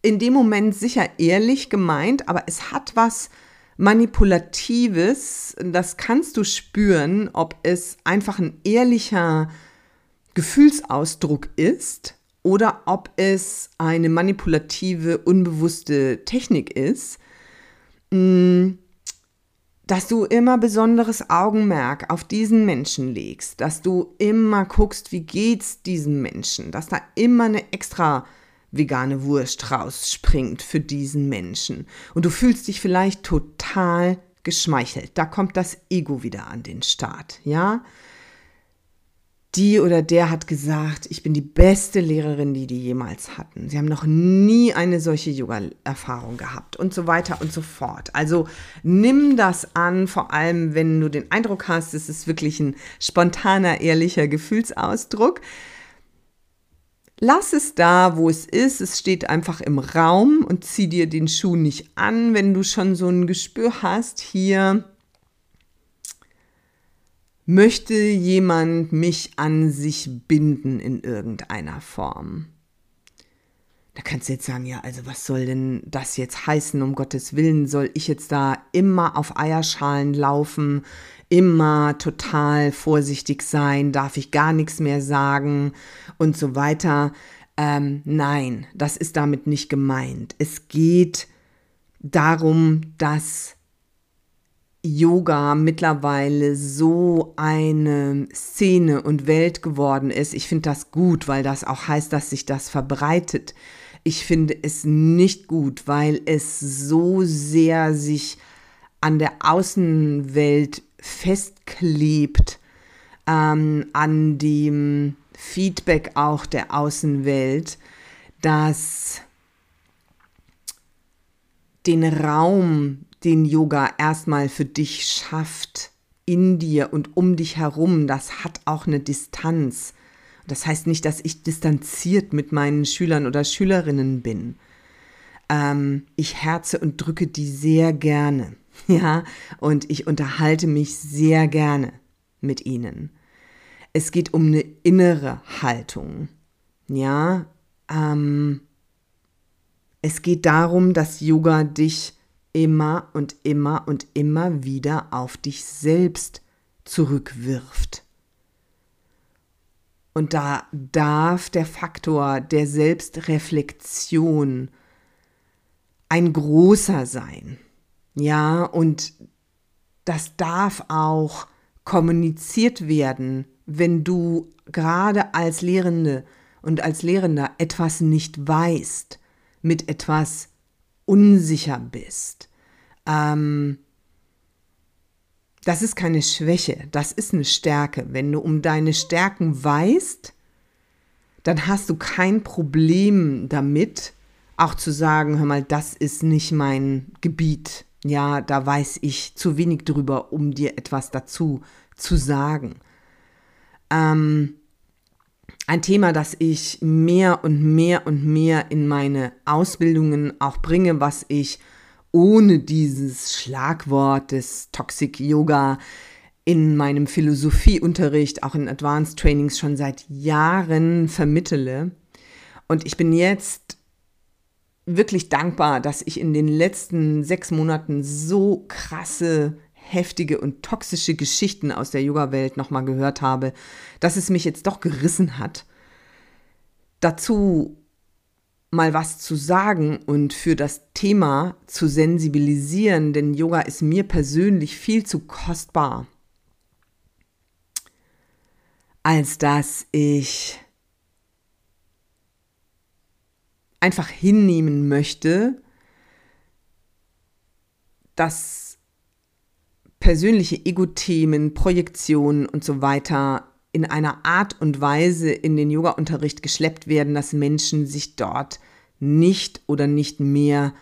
in dem Moment sicher ehrlich gemeint, aber es hat was Manipulatives, das kannst du spüren, ob es einfach ein ehrlicher Gefühlsausdruck ist oder ob es eine manipulative, unbewusste Technik ist, mm, dass du immer besonderes Augenmerk auf diesen Menschen legst, dass du immer guckst, wie geht's diesem Menschen, dass da immer eine extra vegane Wurst rausspringt für diesen Menschen. Und du fühlst dich vielleicht total geschmeichelt. Da kommt das Ego wieder an den Start, ja? Die oder der hat gesagt, ich bin die beste Lehrerin, die die jemals hatten. Sie haben noch nie eine solche Yoga-Erfahrung gehabt und so weiter und so fort. Also nimm das an, vor allem wenn du den Eindruck hast, es ist wirklich ein spontaner, ehrlicher Gefühlsausdruck. Lass es da, wo es ist. Es steht einfach im Raum und zieh dir den Schuh nicht an, wenn du schon so ein Gespür hast. Hier möchte jemand mich an sich binden in irgendeiner Form. Da kannst du jetzt sagen, ja, also was soll denn das jetzt heißen, um Gottes Willen? Soll ich jetzt da immer auf Eierschalen laufen, immer total vorsichtig sein, darf ich gar nichts mehr sagen und so weiter? Ähm, nein, das ist damit nicht gemeint. Es geht darum, dass Yoga mittlerweile so eine Szene und Welt geworden ist. Ich finde das gut, weil das auch heißt, dass sich das verbreitet. Ich finde es nicht gut, weil es so sehr sich an der Außenwelt festklebt, ähm, an dem Feedback auch der Außenwelt, dass den Raum, den Yoga erstmal für dich schafft, in dir und um dich herum, das hat auch eine Distanz. Das heißt nicht, dass ich distanziert mit meinen Schülern oder Schülerinnen bin. Ähm, ich herze und drücke die sehr gerne. (laughs) Ja, und ich unterhalte mich sehr gerne mit ihnen. Es geht um eine innere Haltung. Ja, ähm, es geht darum, dass Yoga dich immer und immer und immer wieder auf dich selbst zurückwirft. Und da darf der Faktor der Selbstreflexion ein großer sein. Ja, und das darf auch kommuniziert werden, wenn du gerade als Lehrende und als Lehrender etwas nicht weißt, mit etwas unsicher bist. Ähm, das ist keine Schwäche, das ist eine Stärke. Wenn du um deine Stärken weißt, dann hast du kein Problem damit, auch zu sagen, hör mal, das ist nicht mein Gebiet. Ja, da weiß ich zu wenig drüber, um dir etwas dazu zu sagen. Ähm, ein Thema, das ich mehr und mehr und mehr in meine Ausbildungen auch bringe, was ich ohne dieses Schlagwort des Toxic Yoga in meinem Philosophieunterricht, auch in Advanced Trainings schon seit Jahren vermittele. Und ich bin jetzt wirklich dankbar, dass ich in den letzten sechs Monaten so krasse, heftige und toxische Geschichten aus der Yoga-Welt nochmal gehört habe, dass es mich jetzt doch gerissen hat, dazu mal was zu sagen und für das Thema zu sensibilisieren, denn Yoga ist mir persönlich viel zu kostbar, als dass ich einfach hinnehmen möchte, dass persönliche Ego-Themen, Projektionen und so weiter in einer Art und Weise in den Yoga-Unterricht geschleppt werden, dass Menschen sich dort nicht oder nicht mehr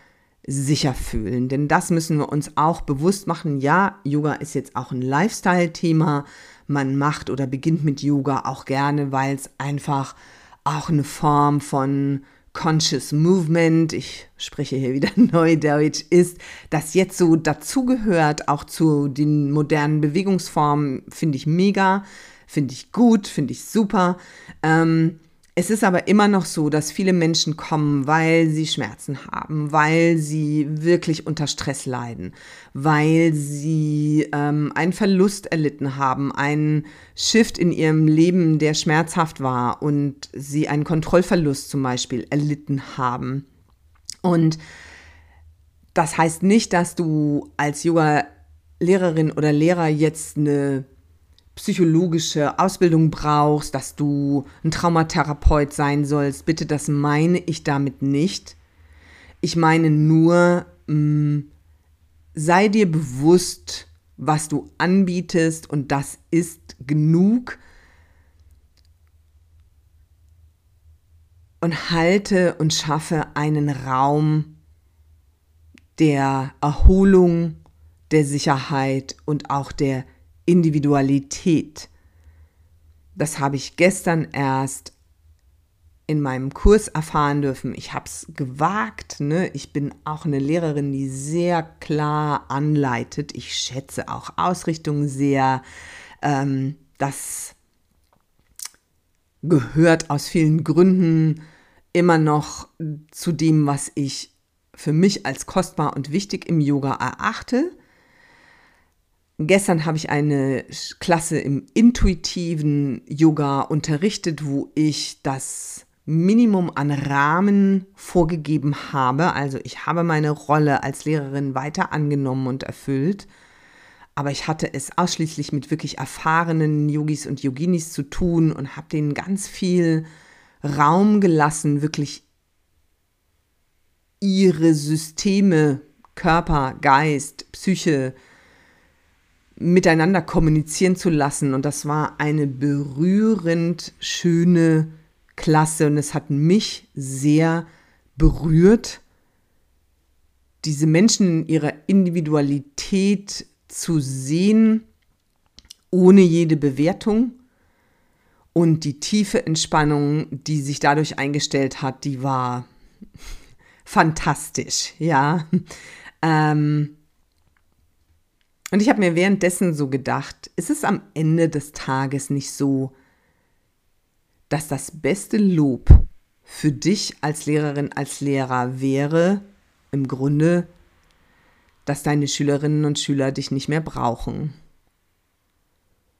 sicher fühlen. Denn das müssen wir uns auch bewusst machen. Ja, Yoga ist jetzt auch ein Lifestyle-Thema. Man macht oder beginnt mit Yoga auch gerne, weil es einfach auch eine Form von Conscious Movement, ich spreche hier wieder (laughs) Neudeutsch, ist, das jetzt so dazugehört, auch zu den modernen Bewegungsformen, finde ich mega, finde ich gut, finde ich super. Ähm, es ist aber immer noch so, dass viele Menschen kommen, weil sie Schmerzen haben, weil sie wirklich unter Stress leiden, weil sie ähm, einen Verlust erlitten haben, einen Shift in ihrem Leben, der schmerzhaft war und sie einen Kontrollverlust zum Beispiel erlitten haben. Und das heißt nicht, dass du als Yoga-Lehrerin oder Lehrer jetzt eine psychologische Ausbildung brauchst, dass du ein Traumatherapeut sein sollst. Bitte, das meine ich damit nicht. Ich meine nur, mm, sei dir bewusst, was du anbietest und das ist genug. Und halte und schaffe einen Raum der Erholung, der Sicherheit und auch der Individualität. Das habe ich gestern erst in meinem Kurs erfahren dürfen. Ich habe es gewagt. Ne? Ich bin auch eine Lehrerin, die sehr klar anleitet. Ich schätze auch Ausrichtung sehr. Ähm, das gehört aus vielen Gründen immer noch zu dem, was ich für mich als kostbar und wichtig im Yoga erachte. Gestern habe ich eine Klasse im intuitiven Yoga unterrichtet, wo ich das Minimum an Rahmen vorgegeben habe. Also ich habe meine Rolle als Lehrerin weiter angenommen und erfüllt. aber ich hatte es ausschließlich mit wirklich erfahrenen Yogis und Yoginis zu tun und habe denen ganz viel Raum gelassen, wirklich ihre Systeme, Körper, Geist, Psyche miteinander kommunizieren zu lassen. Und das war eine berührend schöne Klasse und es hat mich sehr berührt, diese Menschen in ihrer Individualität zu sehen, ohne jede Bewertung. Und die tiefe Entspannung, die sich dadurch eingestellt hat, die war (laughs) fantastisch, ja. Ähm und ich habe mir währenddessen so gedacht, ist es am Ende des Tages nicht so, dass das beste Lob für dich als Lehrerin, als Lehrer wäre, im Grunde, dass deine Schülerinnen und Schüler dich nicht mehr brauchen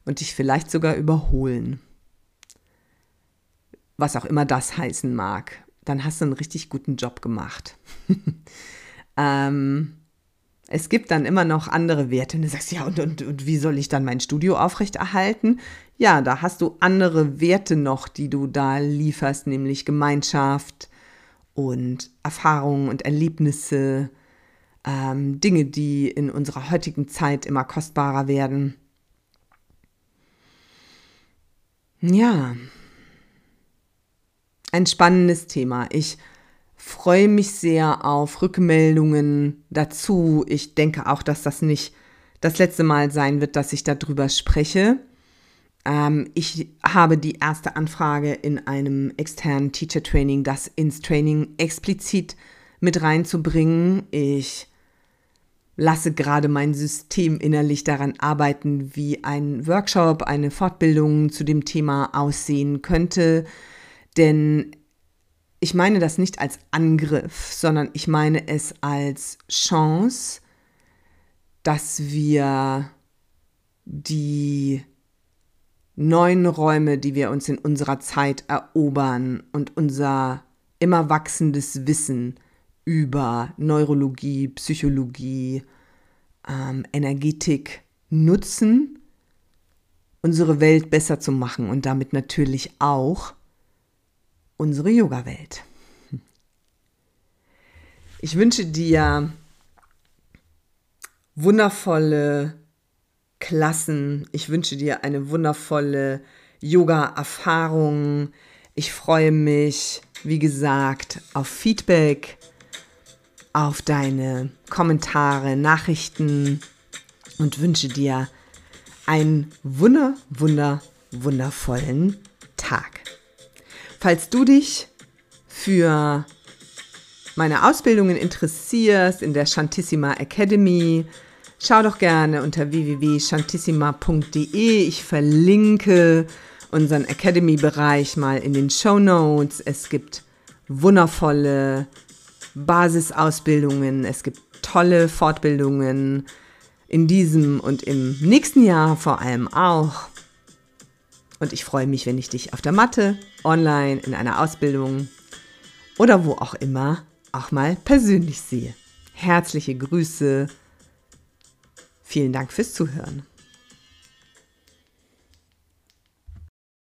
und dich vielleicht sogar überholen. Was auch immer das heißen mag dann hast du einen richtig guten Job gemacht. (laughs) ähm, es gibt dann immer noch andere Werte. Und du sagst, ja, und, und, und wie soll ich dann mein Studio aufrechterhalten? Ja, da hast du andere Werte noch, die du da lieferst, nämlich Gemeinschaft und Erfahrungen und Erlebnisse, ähm, Dinge, die in unserer heutigen Zeit immer kostbarer werden. Ja, ein spannendes Thema. Ich freue mich sehr auf Rückmeldungen dazu. Ich denke auch, dass das nicht das letzte Mal sein wird, dass ich darüber spreche. Ähm, ich habe die erste Anfrage in einem externen Teacher Training, das ins Training explizit mit reinzubringen. Ich lasse gerade mein System innerlich daran arbeiten, wie ein Workshop, eine Fortbildung zu dem Thema aussehen könnte. Denn ich meine das nicht als Angriff, sondern ich meine es als Chance, dass wir die neuen Räume, die wir uns in unserer Zeit erobern und unser immer wachsendes Wissen über Neurologie, Psychologie, ähm, Energetik nutzen, unsere Welt besser zu machen und damit natürlich auch unsere Yoga-Welt. Ich wünsche dir wundervolle Klassen. Ich wünsche dir eine wundervolle Yoga-Erfahrung. Ich freue mich, wie gesagt, auf Feedback, auf deine Kommentare, Nachrichten und wünsche dir einen wunder, wunder, wundervollen Tag. Falls du dich für meine Ausbildungen interessierst in der Shantissima Academy, schau doch gerne unter www.shantissima.de. Ich verlinke unseren Academy-Bereich mal in den Show Notes. Es gibt wundervolle Basisausbildungen, es gibt tolle Fortbildungen in diesem und im nächsten Jahr vor allem auch. Und ich freue mich, wenn ich dich auf der Matte, online, in einer Ausbildung oder wo auch immer auch mal persönlich sehe. Herzliche Grüße. Vielen Dank fürs Zuhören.